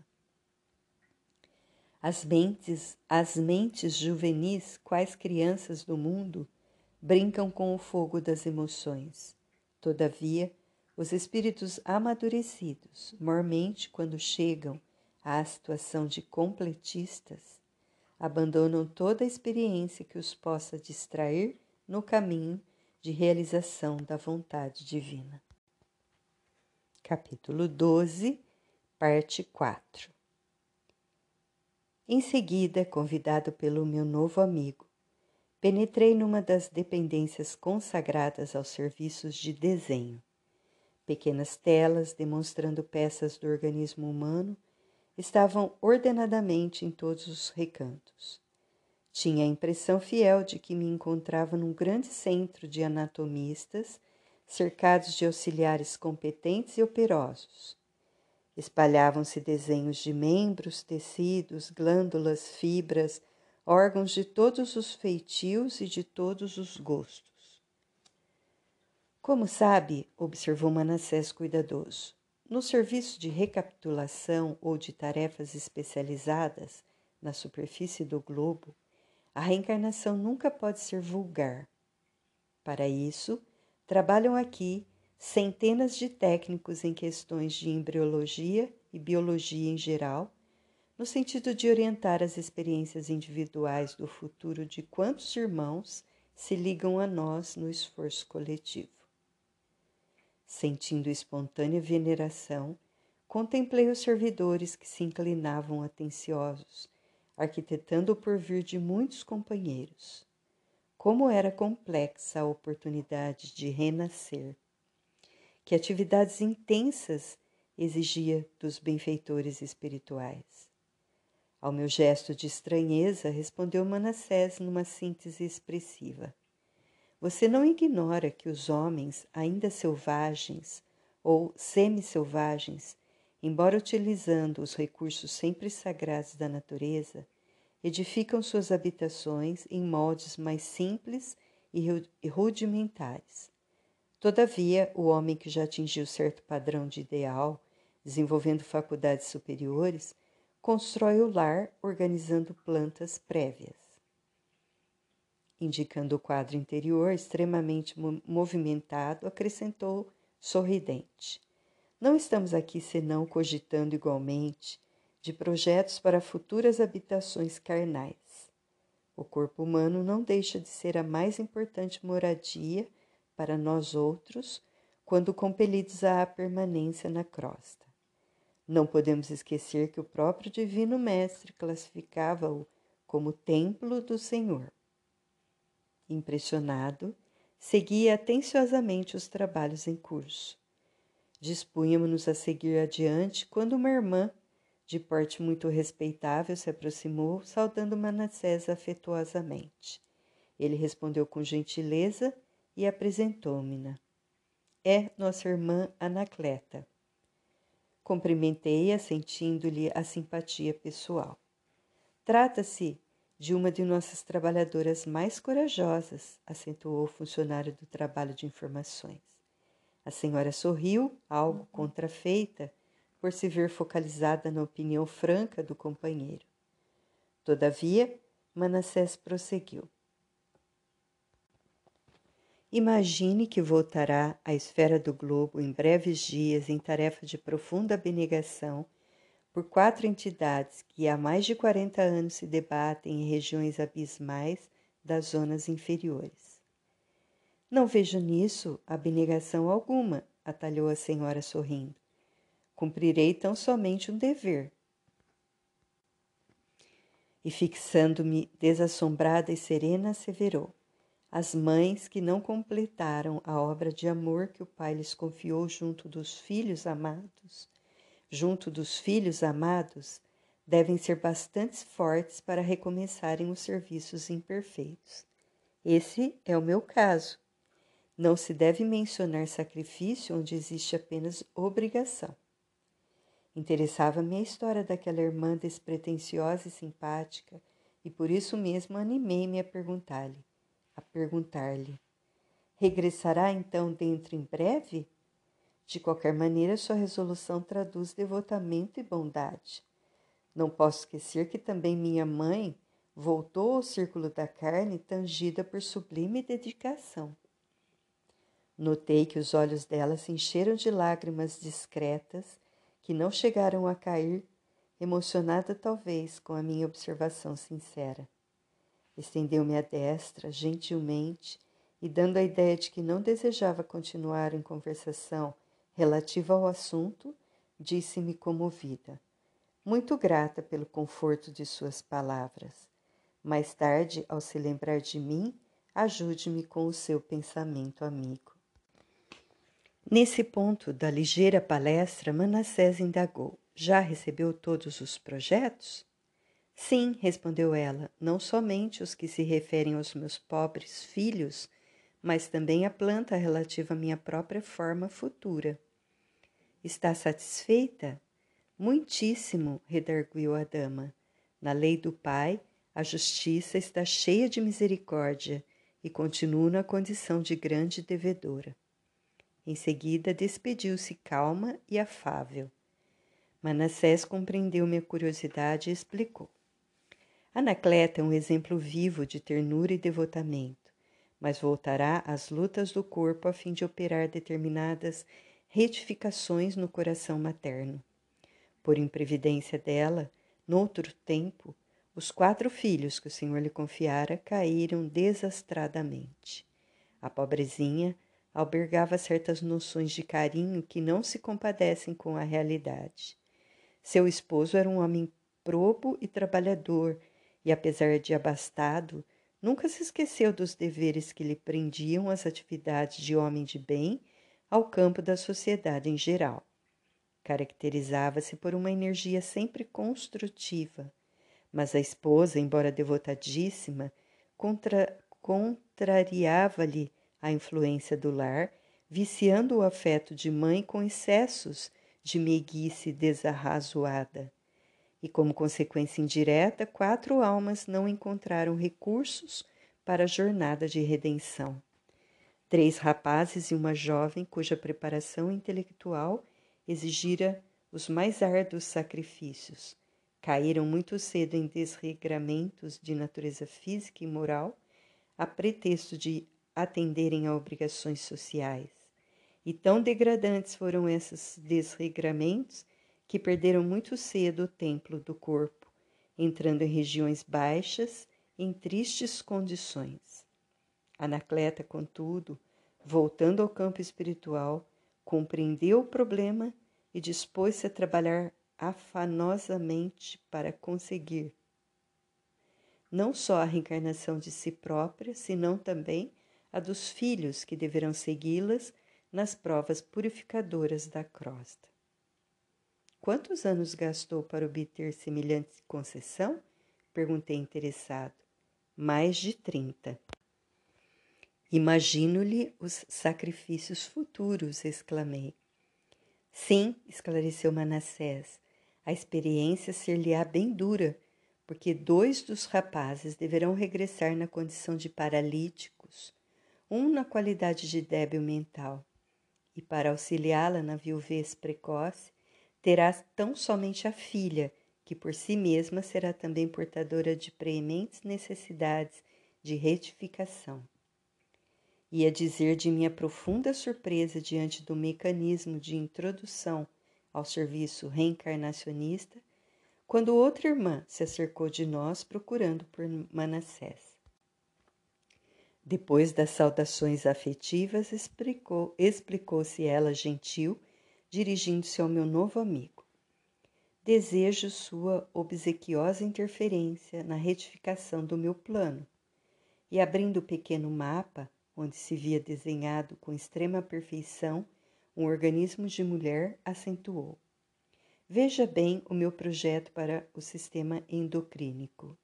As mentes, as mentes juvenis, quais crianças do mundo, brincam com o fogo das emoções. Todavia, os espíritos amadurecidos, mormente quando chegam à situação de completistas, abandonam toda a experiência que os possa distrair no caminho de realização da vontade divina. Capítulo 12, parte 4 Em seguida, convidado pelo meu novo amigo, penetrei numa das dependências consagradas aos serviços de desenho. Pequenas telas demonstrando peças do organismo humano estavam ordenadamente em todos os recantos. Tinha a impressão fiel de que me encontrava num grande centro de anatomistas, cercados de auxiliares competentes e operosos. Espalhavam-se desenhos de membros, tecidos, glândulas, fibras, órgãos de todos os feitios e de todos os gostos. Como sabe, observou Manassés cuidadoso, no serviço de recapitulação ou de tarefas especializadas na superfície do globo, a reencarnação nunca pode ser vulgar. Para isso, trabalham aqui centenas de técnicos em questões de embriologia e biologia em geral, no sentido de orientar as experiências individuais do futuro de quantos irmãos se ligam a nós no esforço coletivo. Sentindo espontânea veneração, contemplei os servidores que se inclinavam atenciosos, arquitetando o porvir de muitos companheiros. Como era complexa a oportunidade de renascer. Que atividades intensas exigia dos benfeitores espirituais. Ao meu gesto de estranheza, respondeu Manassés numa síntese expressiva. Você não ignora que os homens, ainda selvagens ou semi-selvagens, embora utilizando os recursos sempre sagrados da natureza, edificam suas habitações em moldes mais simples e rudimentares. Todavia, o homem que já atingiu certo padrão de ideal, desenvolvendo faculdades superiores, constrói o lar organizando plantas prévias indicando o quadro interior extremamente movimentado, acrescentou sorridente. Não estamos aqui senão cogitando igualmente de projetos para futuras habitações carnais. O corpo humano não deixa de ser a mais importante moradia para nós outros quando compelidos à permanência na crosta. Não podemos esquecer que o próprio Divino Mestre classificava-o como templo do Senhor. Impressionado, seguia atenciosamente os trabalhos em curso. Dispunhamos-nos a seguir adiante quando uma irmã, de porte muito respeitável, se aproximou, saudando Manassés afetuosamente. Ele respondeu com gentileza e apresentou-me-na. É nossa irmã Anacleta. Cumprimentei-a, sentindo-lhe a simpatia pessoal. Trata-se de uma de nossas trabalhadoras mais corajosas, acentuou o funcionário do trabalho de informações. A senhora sorriu, algo contrafeita, por se ver focalizada na opinião franca do companheiro. Todavia, Manassés prosseguiu. Imagine que voltará à esfera do globo em breves dias em tarefa de profunda abnegação por quatro entidades que há mais de 40 anos se debatem em regiões abismais das zonas inferiores. Não vejo nisso abnegação alguma, atalhou a senhora sorrindo. Cumprirei tão somente um dever. E fixando-me desassombrada e serena, asseverou: As mães que não completaram a obra de amor que o Pai lhes confiou junto dos filhos amados junto dos filhos amados, devem ser bastante fortes para recomeçarem os serviços imperfeitos. Esse é o meu caso. Não se deve mencionar sacrifício onde existe apenas obrigação. Interessava-me a história daquela irmã despretensiosa e simpática, e por isso mesmo animei-me a perguntar-lhe, a perguntar-lhe: regressará então dentro em breve? De qualquer maneira, sua resolução traduz devotamento e bondade. Não posso esquecer que também minha mãe voltou ao círculo da carne tangida por sublime dedicação. Notei que os olhos dela se encheram de lágrimas discretas que não chegaram a cair, emocionada talvez com a minha observação sincera. Estendeu-me a destra, gentilmente, e dando a ideia de que não desejava continuar em conversação Relativa ao assunto, disse-me comovida, muito grata pelo conforto de suas palavras, Mais tarde, ao se lembrar de mim, ajude-me com o seu pensamento amigo. Nesse ponto da ligeira palestra, Manassés indagou: Já recebeu todos os projetos? Sim, respondeu ela, não somente os que se referem aos meus pobres filhos, mas também a planta relativa à minha própria forma futura. Está satisfeita? Muitíssimo, redarguiu a dama. Na lei do Pai, a justiça está cheia de misericórdia e continuo na condição de grande devedora. Em seguida, despediu-se calma e afável. Manassés compreendeu minha curiosidade e explicou. Anacleta é um exemplo vivo de ternura e devotamento, mas voltará às lutas do corpo a fim de operar determinadas retificações no coração materno. Por imprevidência dela, noutro tempo, os quatro filhos que o Senhor lhe confiara caíram desastradamente. A pobrezinha albergava certas noções de carinho que não se compadecem com a realidade. Seu esposo era um homem probo e trabalhador, e apesar de abastado, nunca se esqueceu dos deveres que lhe prendiam as atividades de homem de bem ao campo da sociedade em geral. Caracterizava-se por uma energia sempre construtiva, mas a esposa, embora devotadíssima, contra, contrariava-lhe a influência do lar, viciando o afeto de mãe com excessos de meiguice desarrazoada e, como consequência indireta, quatro almas não encontraram recursos para a jornada de redenção. Três rapazes e uma jovem cuja preparação intelectual exigira os mais árduos sacrifícios, caíram muito cedo em desregramentos de natureza física e moral, a pretexto de atenderem a obrigações sociais. E tão degradantes foram esses desregramentos que perderam muito cedo o templo do corpo, entrando em regiões baixas, em tristes condições. Anacleta, contudo, voltando ao campo espiritual, compreendeu o problema e dispôs-se a trabalhar afanosamente para conseguir não só a reencarnação de si própria, senão também a dos filhos que deverão segui-las nas provas purificadoras da crosta. Quantos anos gastou para obter semelhante concessão? Perguntei interessado. Mais de trinta. Imagino-lhe os sacrifícios futuros, exclamei. Sim, esclareceu Manassés, a experiência ser-lhe-á bem dura, porque dois dos rapazes deverão regressar na condição de paralíticos, um na qualidade de débil mental, e para auxiliá-la na viuvez precoce, terá tão somente a filha, que por si mesma será também portadora de prementes necessidades de retificação. Ia dizer de minha profunda surpresa diante do mecanismo de introdução ao serviço reencarnacionista, quando outra irmã se acercou de nós procurando por Manassés. Depois das saudações afetivas, explicou, explicou-se ela gentil dirigindo-se ao meu novo amigo. Desejo sua obsequiosa interferência na retificação do meu plano. E abrindo o pequeno mapa, onde se via desenhado com extrema perfeição um organismo de mulher, acentuou: Veja bem o meu projeto para o sistema endocrínico.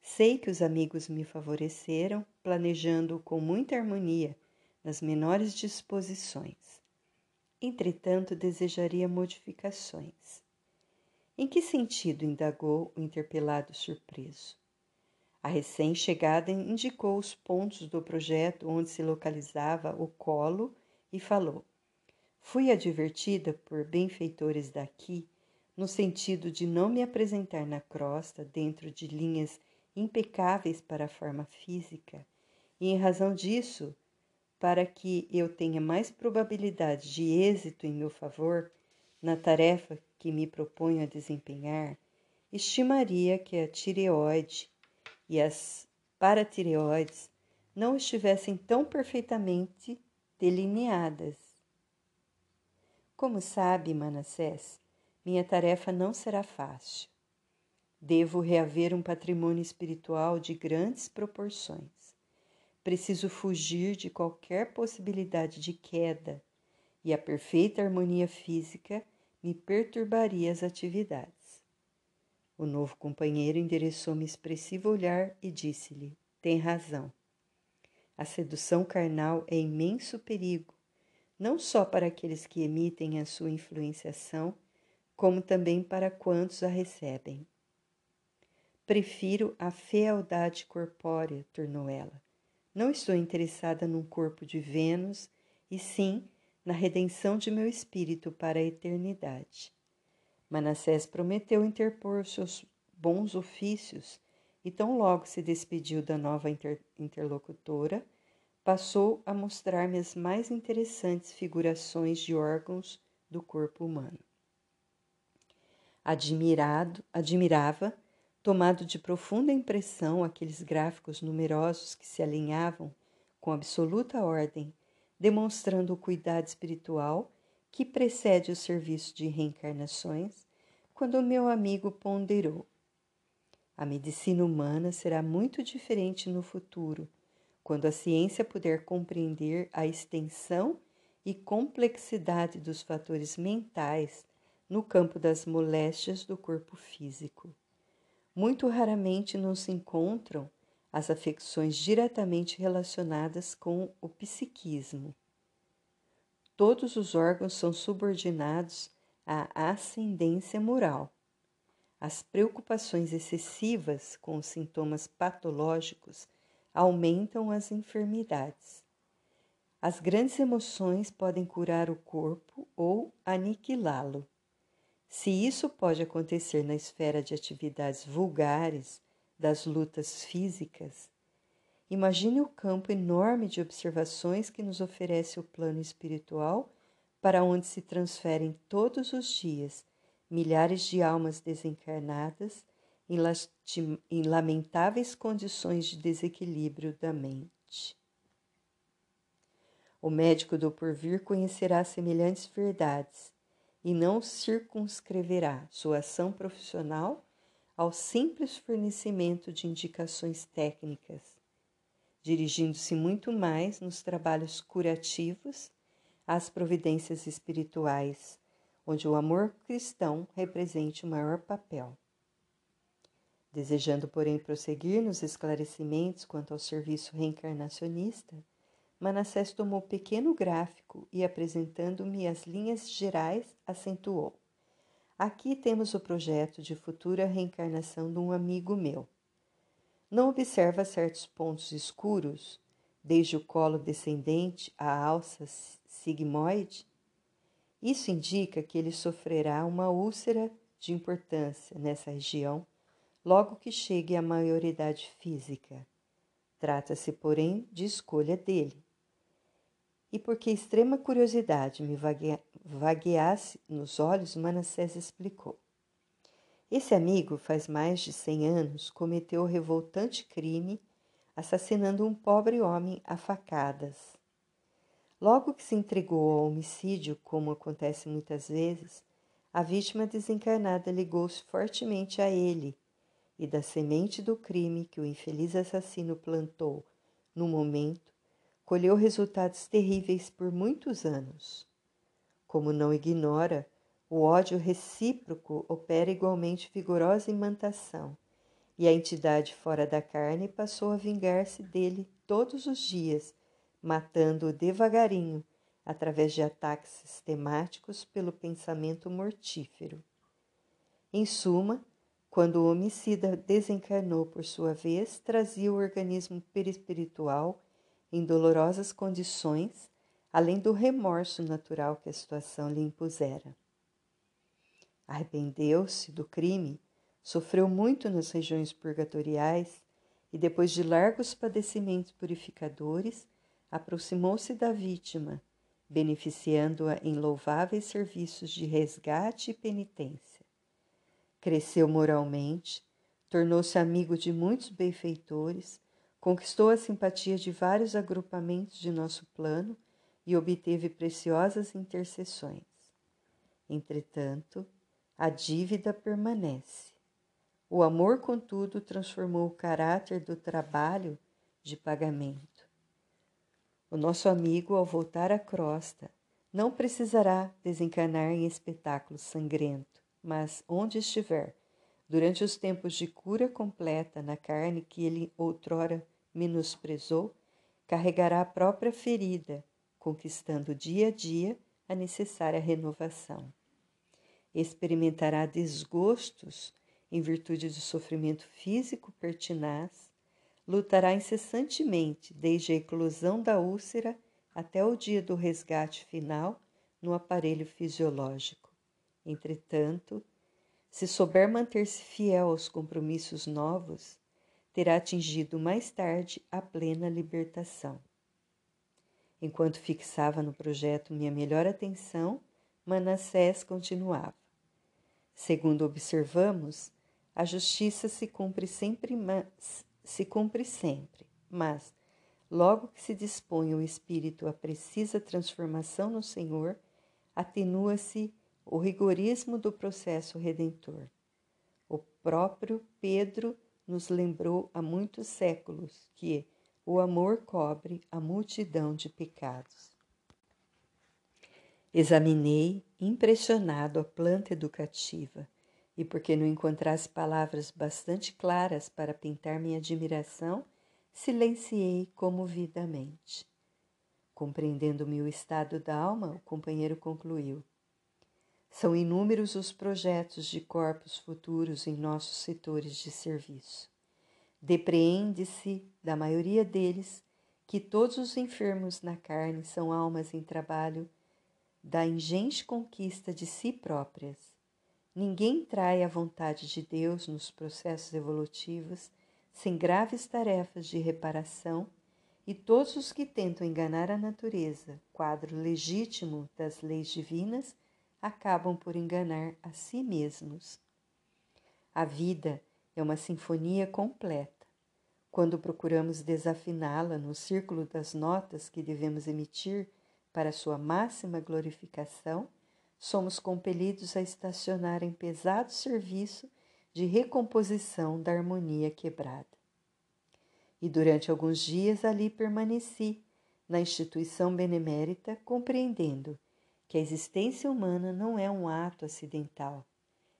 Sei que os amigos me favoreceram, planejando com muita harmonia, nas menores disposições. Entretanto, desejaria modificações. Em que sentido? indagou o interpelado surpreso. A recém-chegada indicou os pontos do projeto onde se localizava o colo e falou: Fui advertida por benfeitores daqui no sentido de não me apresentar na crosta dentro de linhas impecáveis para a forma física, e em razão disso para que eu tenha mais probabilidade de êxito em meu favor na tarefa que me proponho a desempenhar, estimaria que a tireoide e as paratireoides não estivessem tão perfeitamente delineadas. Como sabe, Manassés, minha tarefa não será fácil. Devo reaver um patrimônio espiritual de grandes proporções. Preciso fugir de qualquer possibilidade de queda, e a perfeita harmonia física me perturbaria as atividades. O novo companheiro endereçou-me expressivo olhar e disse-lhe: Tem razão. A sedução carnal é imenso perigo, não só para aqueles que emitem a sua influenciação, como também para quantos a recebem. Prefiro a fealdade corpórea, tornou ela. Não estou interessada num corpo de Vênus, e sim na redenção de meu espírito para a eternidade. Manassés prometeu interpor seus bons ofícios e, tão logo se despediu da nova inter interlocutora, passou a mostrar-me as mais interessantes figurações de órgãos do corpo humano. Admirado, admirava tomado de profunda impressão aqueles gráficos numerosos que se alinhavam com absoluta ordem, demonstrando o cuidado espiritual que precede o serviço de reencarnações, quando meu amigo ponderou. A medicina humana será muito diferente no futuro, quando a ciência puder compreender a extensão e complexidade dos fatores mentais no campo das moléstias do corpo físico. Muito raramente não se encontram as afecções diretamente relacionadas com o psiquismo. Todos os órgãos são subordinados à ascendência moral. As preocupações excessivas com os sintomas patológicos aumentam as enfermidades. As grandes emoções podem curar o corpo ou aniquilá-lo. Se isso pode acontecer na esfera de atividades vulgares, das lutas físicas, imagine o campo enorme de observações que nos oferece o plano espiritual, para onde se transferem todos os dias milhares de almas desencarnadas em lamentáveis condições de desequilíbrio da mente. O médico do porvir conhecerá semelhantes verdades e não circunscreverá sua ação profissional ao simples fornecimento de indicações técnicas, dirigindo-se muito mais nos trabalhos curativos às providências espirituais, onde o amor cristão represente o maior papel. Desejando, porém, prosseguir nos esclarecimentos quanto ao serviço reencarnacionista, Manassés tomou pequeno gráfico e, apresentando-me as linhas gerais, acentuou: Aqui temos o projeto de futura reencarnação de um amigo meu. Não observa certos pontos escuros, desde o colo descendente à alça sigmoide? Isso indica que ele sofrerá uma úlcera de importância nessa região logo que chegue à maioridade física. Trata-se, porém, de escolha dele e porque extrema curiosidade me vagueasse nos olhos, Manassés explicou. Esse amigo, faz mais de cem anos, cometeu o revoltante crime assassinando um pobre homem a facadas. Logo que se entregou ao homicídio, como acontece muitas vezes, a vítima desencarnada ligou-se fortemente a ele, e da semente do crime que o infeliz assassino plantou no momento, colheu resultados terríveis por muitos anos. Como não ignora, o ódio recíproco opera igualmente vigorosa imantação, e a entidade fora da carne passou a vingar-se dele todos os dias, matando-o devagarinho, através de ataques sistemáticos pelo pensamento mortífero. Em suma, quando o homicida desencarnou por sua vez, trazia o organismo perispiritual em dolorosas condições, além do remorso natural que a situação lhe impusera. Arrependeu-se do crime, sofreu muito nas regiões purgatoriais e, depois de largos padecimentos purificadores, aproximou-se da vítima, beneficiando-a em louváveis serviços de resgate e penitência. Cresceu moralmente, tornou-se amigo de muitos benfeitores Conquistou a simpatia de vários agrupamentos de nosso plano e obteve preciosas intercessões. Entretanto, a dívida permanece. O amor, contudo, transformou o caráter do trabalho de pagamento. O nosso amigo, ao voltar à crosta, não precisará desencanar em espetáculo sangrento, mas onde estiver, durante os tempos de cura completa na carne que ele outrora menosprezou, carregará a própria ferida, conquistando dia a dia a necessária renovação. Experimentará desgostos em virtude do sofrimento físico pertinaz, lutará incessantemente desde a eclosão da úlcera até o dia do resgate final no aparelho fisiológico. Entretanto, se souber manter-se fiel aos compromissos novos, terá atingido mais tarde a plena libertação. Enquanto fixava no projeto minha melhor atenção, Manassés continuava. Segundo observamos, a justiça se cumpre sempre, mas, se cumpre sempre, mas logo que se dispõe o espírito à precisa transformação no Senhor, atenua-se o rigorismo do processo redentor. O próprio Pedro nos lembrou há muitos séculos que o amor cobre a multidão de pecados. Examinei, impressionado, a planta educativa e, porque não encontrasse palavras bastante claras para pintar minha admiração, silenciei comovidamente. Compreendendo meu estado da alma, o companheiro concluiu. São inúmeros os projetos de corpos futuros em nossos setores de serviço. Depreende-se da maioria deles que todos os enfermos na carne são almas em trabalho da ingente conquista de si próprias. Ninguém trai a vontade de Deus nos processos evolutivos sem graves tarefas de reparação, e todos os que tentam enganar a natureza, quadro legítimo das leis divinas, acabam por enganar a si mesmos. A vida é uma sinfonia completa. Quando procuramos desafiná-la no círculo das notas que devemos emitir para sua máxima glorificação, somos compelidos a estacionar em pesado serviço de recomposição da harmonia quebrada. E durante alguns dias ali permaneci, na instituição benemérita, compreendendo que a existência humana não é um ato acidental,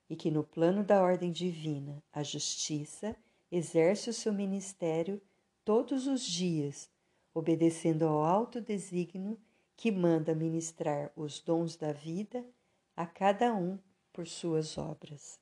e que no plano da ordem divina a justiça exerce o seu ministério todos os dias, obedecendo ao alto desígnio que manda ministrar os dons da vida a cada um por suas obras.